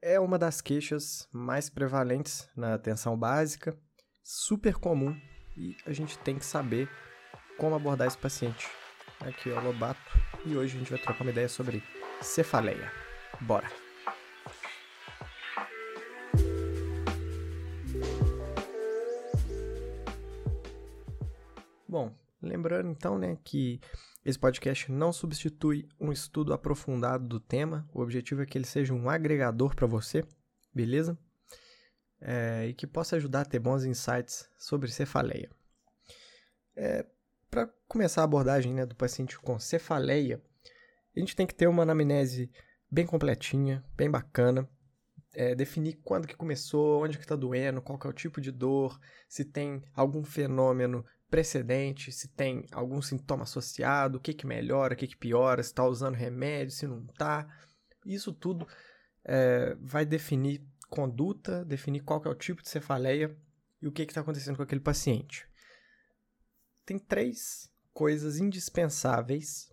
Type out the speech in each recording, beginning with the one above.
é uma das queixas mais prevalentes na atenção básica, super comum e a gente tem que saber como abordar esse paciente. Aqui é o Lobato e hoje a gente vai trocar uma ideia sobre cefaleia. Bora! Bom, lembrando então, né, que esse podcast não substitui um estudo aprofundado do tema. O objetivo é que ele seja um agregador para você, beleza? É, e que possa ajudar a ter bons insights sobre cefaleia. É, para começar a abordagem né, do paciente com cefaleia, a gente tem que ter uma anamnese bem completinha, bem bacana, é, definir quando que começou, onde que está doendo, qual que é o tipo de dor, se tem algum fenômeno precedente, se tem algum sintoma associado, o que que melhora, o que que piora, se está usando remédio, se não está. Isso tudo é, vai definir conduta, definir qual que é o tipo de cefaleia e o que está acontecendo com aquele paciente. Tem três coisas indispensáveis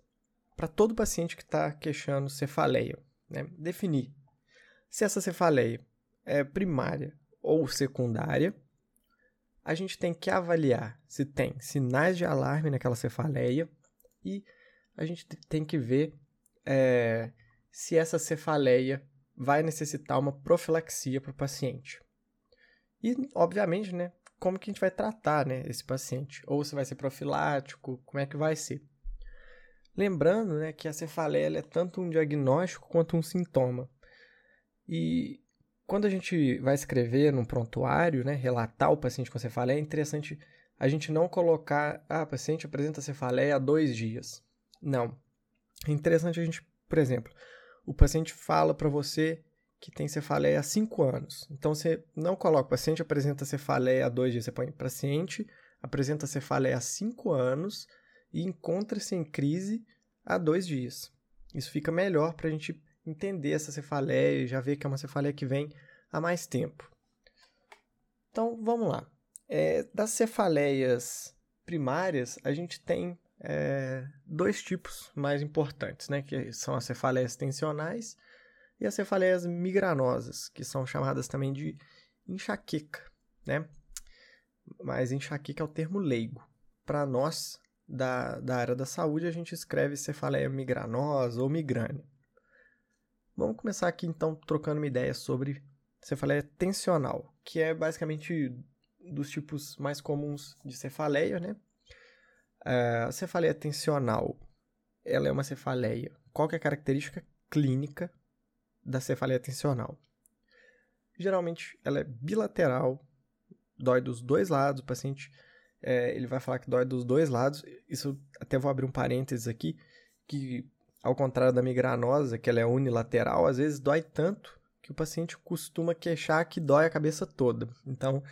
para todo paciente que está queixando cefaleia. Né? Definir se essa cefaleia é primária ou secundária, a gente tem que avaliar se tem sinais de alarme naquela cefaleia e a gente tem que ver é, se essa cefaleia vai necessitar uma profilaxia para o paciente. E, obviamente, né, como que a gente vai tratar né, esse paciente? Ou se vai ser profilático, como é que vai ser? Lembrando né, que a cefaleia é tanto um diagnóstico quanto um sintoma. E quando a gente vai escrever num prontuário, né, relatar o paciente com cefaleia, é interessante a gente não colocar, ah, o paciente apresenta cefaleia há dois dias. Não. É interessante a gente, por exemplo, o paciente fala para você que tem cefaleia há cinco anos. Então você não coloca, o paciente apresenta cefaleia há dois dias, você põe paciente apresenta cefaleia há cinco anos e encontra-se em crise há dois dias. Isso fica melhor para a gente entender essa cefaleia e já ver que é uma cefaleia que vem há mais tempo. Então, vamos lá. É, das cefaleias primárias, a gente tem é, dois tipos mais importantes, né? Que são as cefaleias tensionais e as cefaleias migranosas, que são chamadas também de enxaqueca, né? Mas enxaqueca é o termo leigo. Para nós, da, da área da saúde, a gente escreve cefaleia migranosa ou migrânia. Vamos começar aqui então trocando uma ideia sobre cefaleia tensional, que é basicamente dos tipos mais comuns de cefaleia, né? É, a cefaleia tensional, ela é uma cefaleia. Qual é a característica clínica da cefaleia tensional? Geralmente ela é bilateral, dói dos dois lados, o paciente é, ele vai falar que dói dos dois lados. Isso até vou abrir um parênteses aqui, que ao contrário da migranosa, que ela é unilateral, às vezes dói tanto que o paciente costuma queixar que dói a cabeça toda. Então,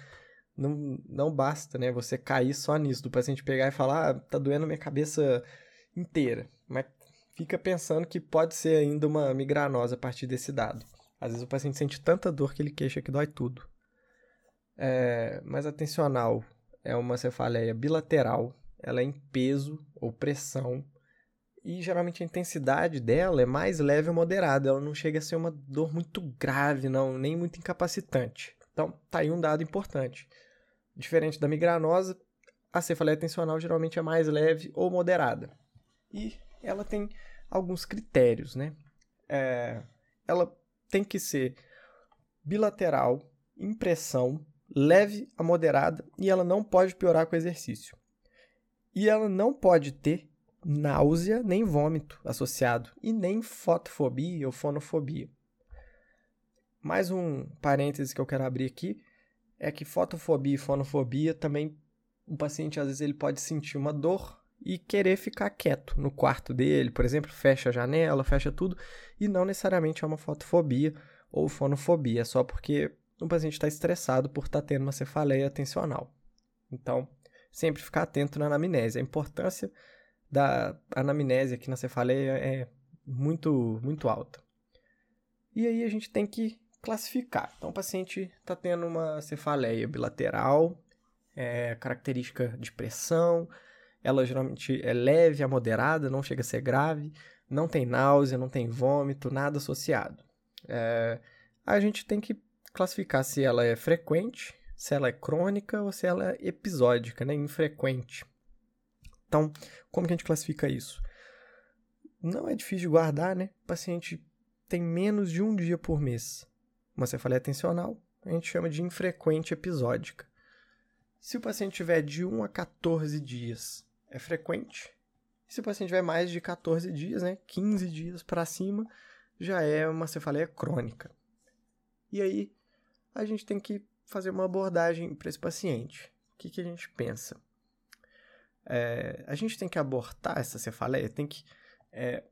não, não basta, né, você cair só nisso, do paciente pegar e falar, ah, tá doendo minha cabeça inteira. Mas fica pensando que pode ser ainda uma migranosa a partir desse dado. Às vezes o paciente sente tanta dor que ele queixa que dói tudo. É, mas a tensional é uma cefaleia bilateral, ela é em peso ou pressão e geralmente a intensidade dela é mais leve ou moderada, ela não chega a ser uma dor muito grave, não, nem muito incapacitante. Então, tá aí um dado importante. Diferente da migranosa, a cefaleia tensional geralmente é mais leve ou moderada. E ela tem alguns critérios, né? É, ela tem que ser bilateral, impressão, leve a moderada e ela não pode piorar com o exercício. E ela não pode ter náusea nem vômito associado, e nem fotofobia ou fonofobia. Mais um parêntese que eu quero abrir aqui é que fotofobia e fonofobia também o paciente às vezes ele pode sentir uma dor e querer ficar quieto no quarto dele, por exemplo, fecha a janela, fecha tudo, e não necessariamente é uma fotofobia ou fonofobia, é só porque o paciente está estressado por estar tá tendo uma cefaleia tensional. Então, sempre ficar atento na anamnese. A importância da anamnese aqui na cefaleia é muito, muito alta. E aí a gente tem que classificar. Então, o paciente está tendo uma cefaleia bilateral, é, característica de pressão, ela geralmente é leve a moderada, não chega a ser grave, não tem náusea, não tem vômito, nada associado. É, a gente tem que classificar se ela é frequente, se ela é crônica ou se ela é episódica, né? Infrequente. Então, como que a gente classifica isso? Não é difícil de guardar, né? O paciente tem menos de um dia por mês. Uma cefaleia atencional, a gente chama de infrequente episódica. Se o paciente tiver de 1 a 14 dias, é frequente. Se o paciente tiver mais de 14 dias, né, 15 dias para cima, já é uma cefaleia crônica. E aí, a gente tem que fazer uma abordagem para esse paciente. O que, que a gente pensa? É, a gente tem que abortar essa cefaleia, tem que é,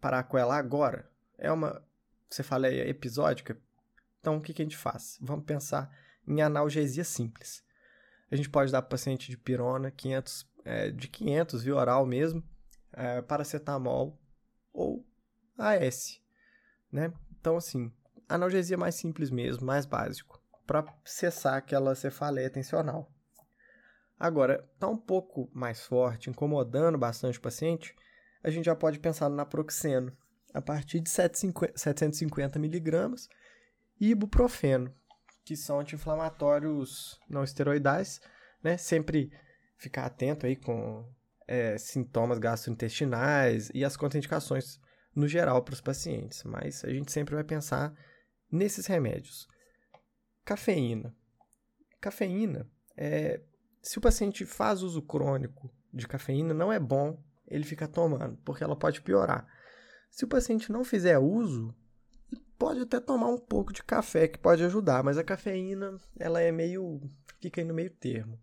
parar com ela agora. É uma cefaleia episódica? Então, o que, que a gente faz? Vamos pensar em analgesia simples. A gente pode dar para o paciente de pirona 500, é, de 500 via oral mesmo, é, paracetamol ou AS, né? Então, assim, analgesia mais simples mesmo, mais básico, para cessar aquela cefaleia tensional. Agora, tá um pouco mais forte, incomodando bastante o paciente, a gente já pode pensar no naproxeno, a partir de 750 miligramas, e ibuprofeno, que são anti-inflamatórios não esteroidais, né? Sempre ficar atento aí com é, sintomas gastrointestinais e as contraindicações no geral para os pacientes, mas a gente sempre vai pensar nesses remédios. Cafeína. Cafeína, é, se o paciente faz uso crônico de cafeína, não é bom ele ficar tomando, porque ela pode piorar. Se o paciente não fizer uso, pode até tomar um pouco de café que pode ajudar, mas a cafeína, ela é meio fica aí no meio termo.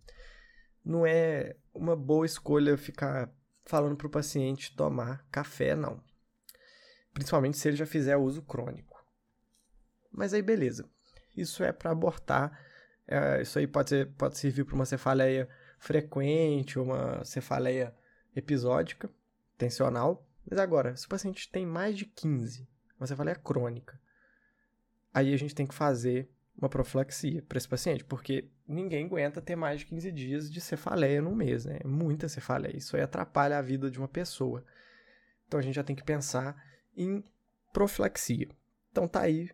Não é uma boa escolha ficar falando para o paciente tomar café, não. Principalmente se ele já fizer uso crônico. Mas aí, beleza. Isso é para abortar. É, isso aí pode, ser, pode servir para uma cefaleia frequente, uma cefaleia episódica, tensional. Mas agora, se o paciente tem mais de 15, uma cefaleia crônica, aí a gente tem que fazer uma profilaxia para esse paciente, porque ninguém aguenta ter mais de 15 dias de cefaleia no mês, né? É muita cefaleia. Isso aí atrapalha a vida de uma pessoa. Então a gente já tem que pensar em profilaxia. Então tá aí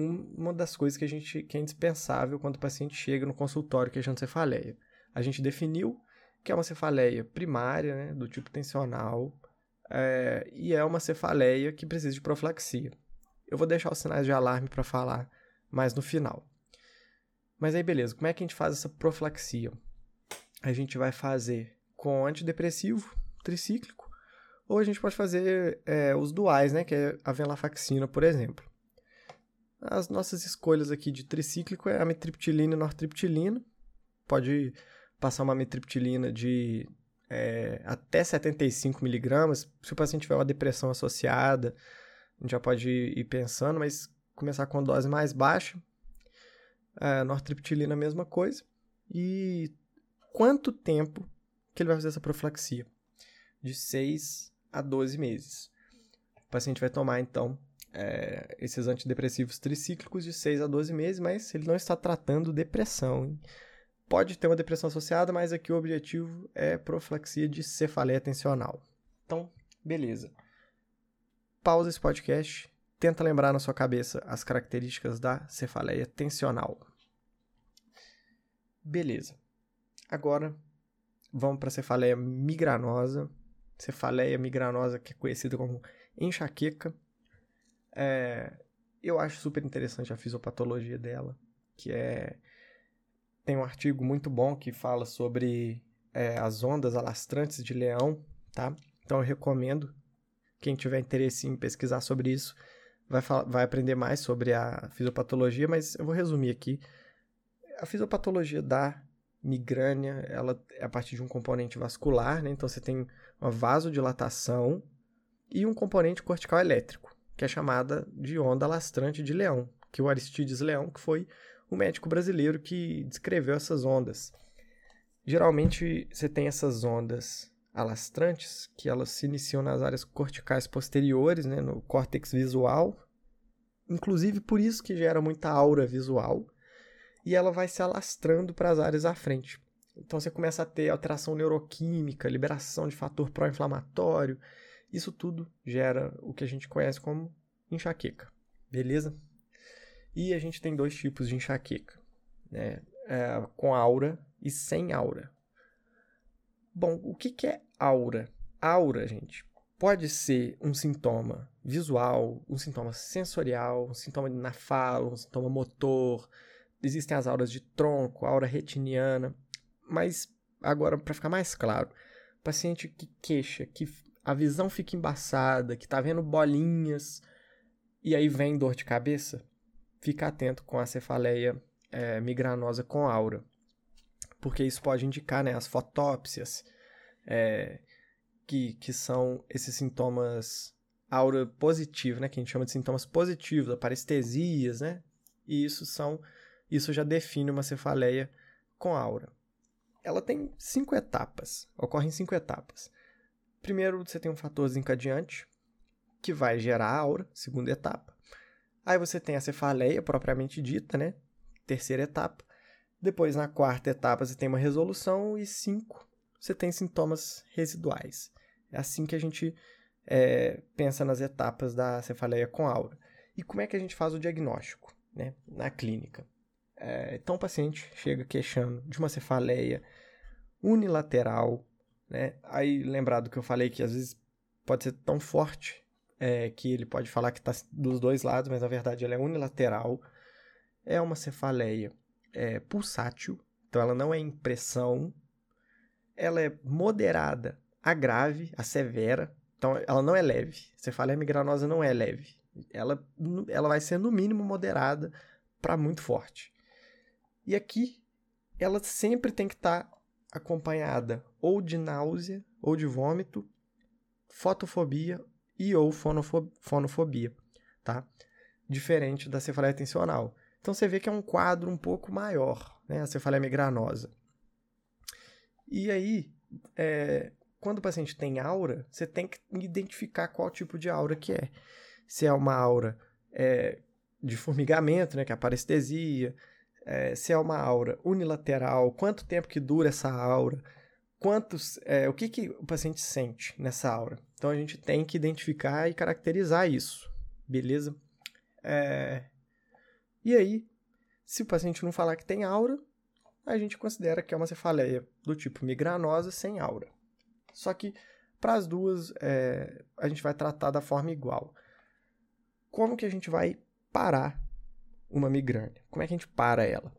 um, uma das coisas que a gente que é indispensável quando o paciente chega no consultório queixando cefaleia. A gente definiu que é uma cefaleia primária, né, do tipo tensional, é, e é uma cefaleia que precisa de profilaxia. Eu vou deixar os sinais de alarme para falar mais no final. Mas aí, beleza, como é que a gente faz essa profilaxia? A gente vai fazer com antidepressivo tricíclico, ou a gente pode fazer é, os duais, né, que é a venlafaxina, por exemplo. As nossas escolhas aqui de tricíclico é a metriptilina e nortriptilina. Pode passar uma metriptilina de é, até 75 miligramas. Se o paciente tiver uma depressão associada, a gente já pode ir pensando, mas começar com dose mais baixa. É, nortriptilina, a mesma coisa. E quanto tempo que ele vai fazer essa profilaxia? De 6 a 12 meses. O paciente vai tomar, então, é, esses antidepressivos tricíclicos de 6 a 12 meses, mas ele não está tratando depressão. Hein? Pode ter uma depressão associada, mas aqui o objetivo é profilaxia de cefaleia tensional. Então, beleza. Pausa esse podcast, tenta lembrar na sua cabeça as características da cefaleia tensional. Beleza. Agora, vamos para a cefaleia migranosa. Cefaleia migranosa, que é conhecida como enxaqueca. É, eu acho super interessante a fisiopatologia dela, que é tem um artigo muito bom que fala sobre é, as ondas alastrantes de leão, tá? Então eu recomendo, quem tiver interesse em pesquisar sobre isso, vai, vai aprender mais sobre a fisiopatologia, mas eu vou resumir aqui. A fisiopatologia da migrânia, ela é a partir de um componente vascular, né? Então você tem uma vasodilatação e um componente cortical elétrico, que é chamada de onda alastrante de leão, que o Aristides Leão, que foi o médico brasileiro que descreveu essas ondas. Geralmente você tem essas ondas alastrantes, que elas se iniciam nas áreas corticais posteriores, né, no córtex visual, inclusive por isso que gera muita aura visual, e ela vai se alastrando para as áreas à frente. Então você começa a ter alteração neuroquímica, liberação de fator pró-inflamatório, isso tudo gera o que a gente conhece como enxaqueca, beleza? E a gente tem dois tipos de enxaqueca, né? É, com aura e sem aura. Bom, o que, que é aura? Aura, gente, pode ser um sintoma visual, um sintoma sensorial, um sintoma na fala, um sintoma motor. Existem as auras de tronco, aura retiniana. Mas, agora, para ficar mais claro, paciente que queixa, que a visão fica embaçada, que está vendo bolinhas e aí vem dor de cabeça, fica atento com a cefaleia é, migranosa com aura, porque isso pode indicar né, as fotópsias, é, que, que são esses sintomas aura positivo, né, que a gente chama de sintomas positivos, parestesias, né, e isso são isso já define uma cefaleia com aura. Ela tem cinco etapas, ocorre em cinco etapas. Primeiro, você tem um fator desencadeante, que vai gerar aura, segunda etapa. Aí você tem a cefaleia propriamente dita, né? Terceira etapa. Depois, na quarta etapa, você tem uma resolução. E cinco, você tem sintomas residuais. É assim que a gente é, pensa nas etapas da cefaleia com aura. E como é que a gente faz o diagnóstico né, na clínica? É, então, o paciente chega queixando de uma cefaleia unilateral né? Aí, lembrado que eu falei que às vezes pode ser tão forte é, que ele pode falar que está dos dois lados, mas na verdade ela é unilateral. É uma cefaleia é, pulsátil, então ela não é impressão. Ela é moderada a grave, a severa, então ela não é leve. Cefaleia migranosa não é leve. Ela, ela vai ser no mínimo moderada para muito forte. E aqui ela sempre tem que estar tá acompanhada ou de náusea ou de vômito, fotofobia e ou fonofobia, tá? Diferente da cefaleia tensional. Então você vê que é um quadro um pouco maior, né? A cefaleia migranosa. E aí, é, quando o paciente tem aura, você tem que identificar qual tipo de aura que é. Se é uma aura é, de formigamento, né, que é a parestesia, é, se é uma aura unilateral, quanto tempo que dura essa aura, quantos, é, o que, que o paciente sente nessa aura. Então a gente tem que identificar e caracterizar isso, beleza? É... E aí, se o paciente não falar que tem aura, a gente considera que é uma cefaleia do tipo migranosa sem aura. Só que para as duas é, a gente vai tratar da forma igual. Como que a gente vai parar uma migrânia? Como é que a gente para ela?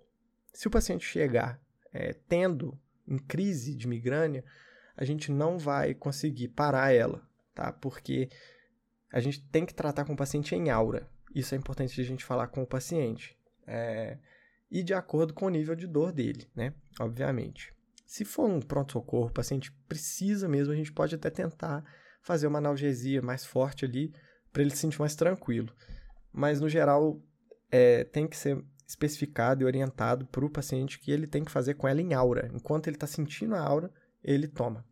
Se o paciente chegar é, tendo em crise de migrânia, a gente não vai conseguir parar ela, tá? Porque a gente tem que tratar com o paciente em aura. Isso é importante a gente falar com o paciente. É, e de acordo com o nível de dor dele, né? Obviamente. Se for um pronto-socorro, o paciente precisa mesmo, a gente pode até tentar fazer uma analgesia mais forte ali para ele se sentir mais tranquilo. Mas no geral, é, tem que ser especificado e orientado para o paciente que ele tem que fazer com ela em aura. Enquanto ele está sentindo a aura, ele toma.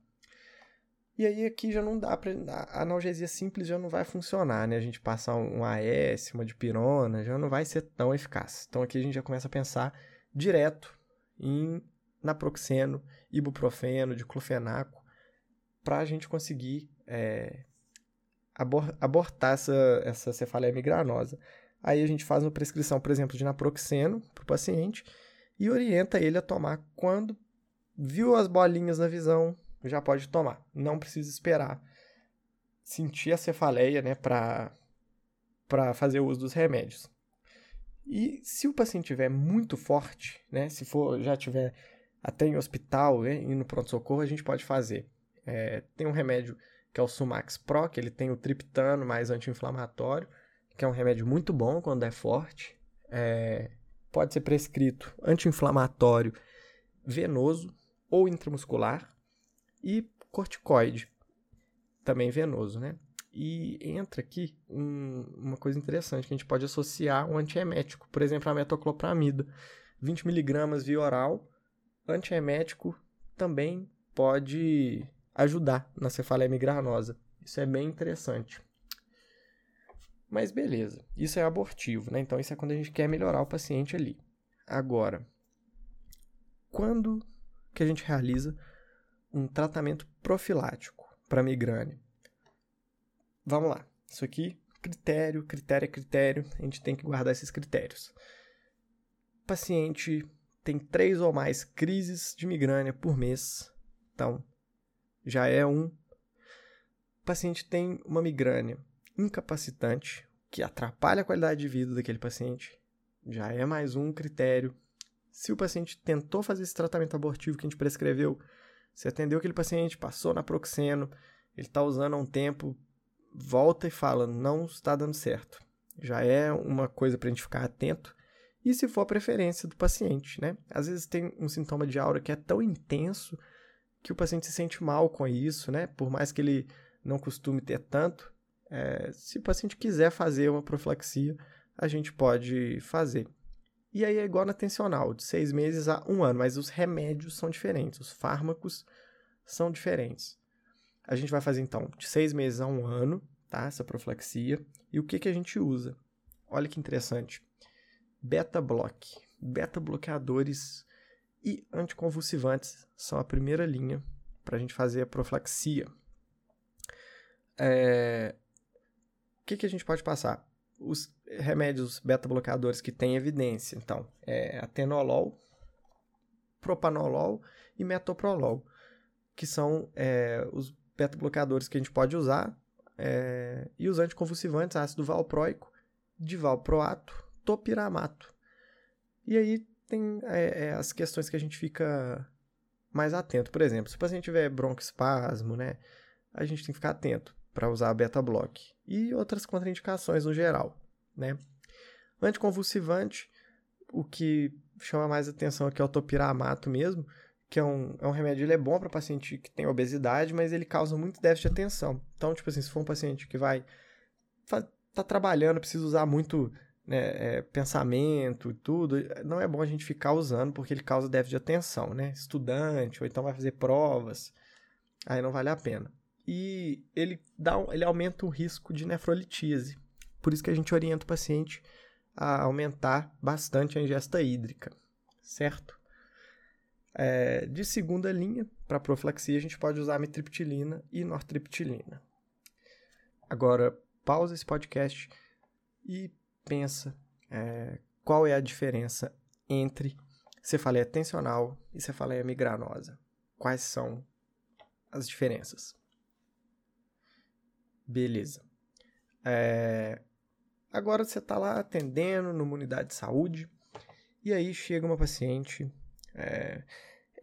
E aí aqui já não dá para a analgesia simples já não vai funcionar, né? A gente passar um AS, uma dipirona, já não vai ser tão eficaz. Então aqui a gente já começa a pensar direto em naproxeno, ibuprofeno, diclofenaco, para a gente conseguir é, abortar essa, essa migranosa. Aí a gente faz uma prescrição, por exemplo, de naproxeno para o paciente e orienta ele a tomar quando viu as bolinhas na visão, já pode tomar. Não precisa esperar sentir a cefaleia, né, para fazer o uso dos remédios. E se o paciente tiver muito forte, né, se for já tiver até em hospital né, e no pronto-socorro, a gente pode fazer. É, tem um remédio que é o Sumax Pro, que ele tem o triptano mais anti-inflamatório que é um remédio muito bom quando é forte. É, pode ser prescrito anti-inflamatório venoso ou intramuscular e corticoide, também venoso, né? E entra aqui um, uma coisa interessante que a gente pode associar um antiemético, por exemplo, a metoclopramida, 20mg via oral, antiemético também pode ajudar na cefaleia migranosa. Isso é bem interessante. Mas beleza, isso é abortivo, né? Então isso é quando a gente quer melhorar o paciente ali. Agora, quando que a gente realiza um tratamento profilático para migrânia? Vamos lá. Isso aqui critério, critério é critério, a gente tem que guardar esses critérios. O paciente tem três ou mais crises de migrânia por mês, então já é um. O paciente tem uma migrânia incapacitante, que atrapalha a qualidade de vida daquele paciente, já é mais um critério. Se o paciente tentou fazer esse tratamento abortivo que a gente prescreveu, você atendeu aquele paciente, passou na proxeno, ele está usando há um tempo, volta e fala, não está dando certo. Já é uma coisa para a gente ficar atento. E se for a preferência do paciente, né? Às vezes tem um sintoma de aura que é tão intenso que o paciente se sente mal com isso, né? Por mais que ele não costume ter tanto, é, se o paciente quiser fazer uma profilaxia, a gente pode fazer. E aí é igual na tensional, de seis meses a um ano, mas os remédios são diferentes, os fármacos são diferentes. A gente vai fazer então de seis meses a um ano, tá? Essa profilaxia. E o que, que a gente usa? Olha que interessante. Beta-block. Beta-bloqueadores e anticonvulsivantes são a primeira linha para a gente fazer a profilaxia. É... Que, que a gente pode passar? Os remédios beta-bloqueadores que têm evidência, então, é atenolol, propanolol e metoprolol, que são é, os beta-bloqueadores que a gente pode usar, é, e os anticonvulsivantes, ácido valproico, divalproato, topiramato. E aí tem é, é, as questões que a gente fica mais atento. Por exemplo, se o paciente tiver broncoespasmo, né, a gente tem que ficar atento para usar beta-block. E outras contraindicações no geral, né. Anticonvulsivante, o que chama mais atenção aqui é o topiramato mesmo, que é um, é um remédio, ele é bom para paciente que tem obesidade, mas ele causa muito déficit de atenção. Então, tipo assim, se for um paciente que vai tá trabalhando, precisa usar muito né, é, pensamento e tudo, não é bom a gente ficar usando porque ele causa déficit de atenção, né? Estudante, ou então vai fazer provas, aí não vale a pena. E ele, dá, ele aumenta o risco de nefrolitíase. Por isso que a gente orienta o paciente a aumentar bastante a ingesta hídrica, certo? É, de segunda linha, para profilaxia, a gente pode usar mitriptilina e nortriptilina. Agora, pausa esse podcast e pensa é, qual é a diferença entre cefaleia tensional e cefaleia migranosa. Quais são as diferenças? Beleza. É, agora você está lá atendendo numa unidade de saúde e aí chega uma paciente é,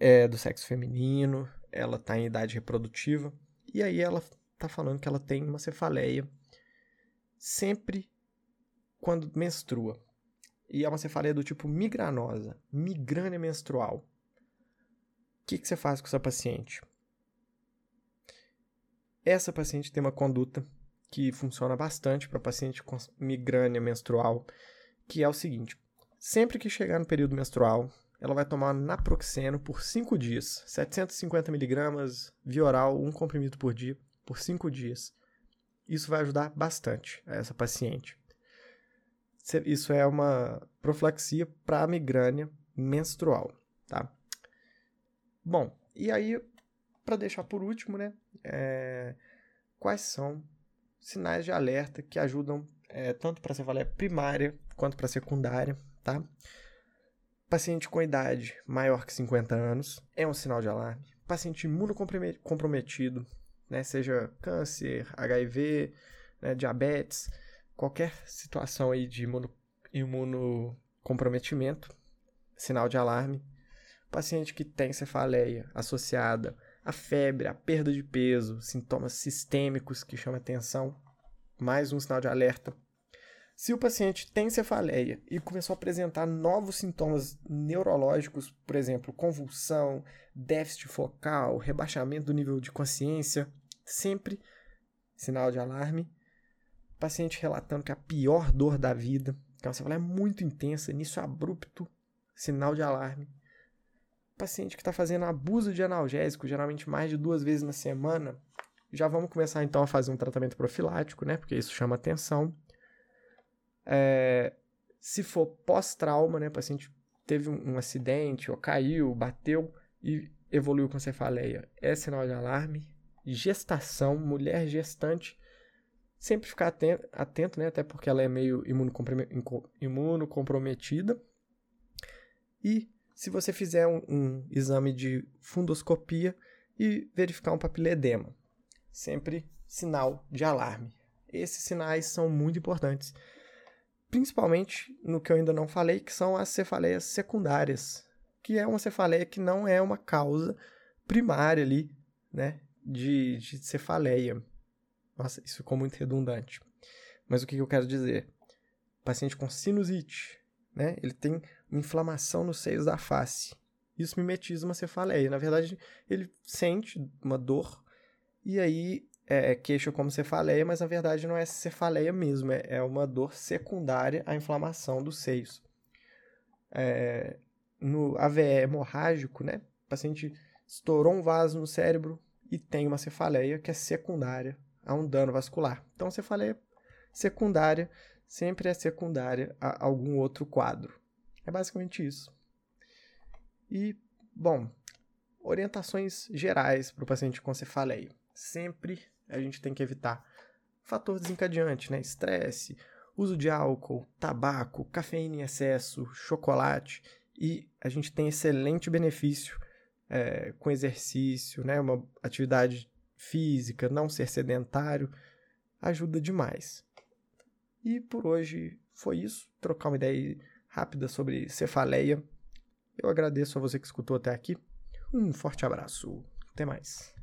é do sexo feminino, ela está em idade reprodutiva, e aí ela está falando que ela tem uma cefaleia sempre quando menstrua. E é uma cefaleia do tipo migranosa, migrânia menstrual. O que, que você faz com essa paciente? Essa paciente tem uma conduta que funciona bastante para paciente com migrânia menstrual, que é o seguinte: sempre que chegar no período menstrual, ela vai tomar naproxeno por 5 dias, 750mg via oral, um comprimido por dia, por 5 dias. Isso vai ajudar bastante a essa paciente. Isso é uma profilaxia para migrânia menstrual, tá? Bom, e aí, para deixar por último, né, é, quais são sinais de alerta que ajudam é, tanto para a cefaleia primária quanto para a secundária, tá? Paciente com idade maior que 50 anos é um sinal de alarme. Paciente imunocomprometido, né, seja câncer, HIV, né, diabetes, qualquer situação aí de imuno, imunocomprometimento, sinal de alarme. Paciente que tem cefaleia associada à febre, à perda de peso, sintomas sistêmicos que chamam atenção, mais um sinal de alerta se o paciente tem cefaleia e começou a apresentar novos sintomas neurológicos, por exemplo, convulsão, déficit focal, rebaixamento do nível de consciência, sempre sinal de alarme. Paciente relatando que a pior dor da vida, que a cefaleia é muito intensa, início abrupto, sinal de alarme. Paciente que está fazendo abuso de analgésico, geralmente mais de duas vezes na semana, já vamos começar então a fazer um tratamento profilático, né? Porque isso chama atenção. É, se for pós-trauma, né, paciente teve um, um, acidente, ou caiu, bateu e evoluiu com cefaleia, é sinal de alarme. Gestação, mulher gestante, sempre ficar atento, atento, né? Até porque ela é meio imunocomprometida. E se você fizer um, um exame de fundoscopia e verificar um papiledema, sempre sinal de alarme. Esses sinais são muito importantes, principalmente no que eu ainda não falei, que são as cefaleias secundárias, que é uma cefaleia que não é uma causa primária ali, né, de, de cefaleia. Nossa, isso ficou muito redundante. Mas o que eu quero dizer? paciente com sinusite, né? Ele tem inflamação nos seios da face. Isso mimetiza uma cefaleia. Na verdade, ele sente uma dor e aí é, queixa como cefaleia, mas na verdade não é cefaleia mesmo, é, é uma dor secundária à inflamação dos seios. É, no AVE hemorrágico, né? O paciente estourou um vaso no cérebro e tem uma cefaleia que é secundária a um dano vascular. Então, cefaleia secundária sempre é secundária a algum outro quadro. É basicamente isso. E, bom, orientações gerais para o paciente com cefaleia. Sempre a gente tem que evitar fator desencadeante, né? Estresse, uso de álcool, tabaco, cafeína em excesso, chocolate. E a gente tem excelente benefício é, com exercício, né? Uma atividade física, não ser sedentário, ajuda demais. E por hoje foi isso. Trocar uma ideia rápida sobre cefaleia. Eu agradeço a você que escutou até aqui. Um forte abraço. Até mais.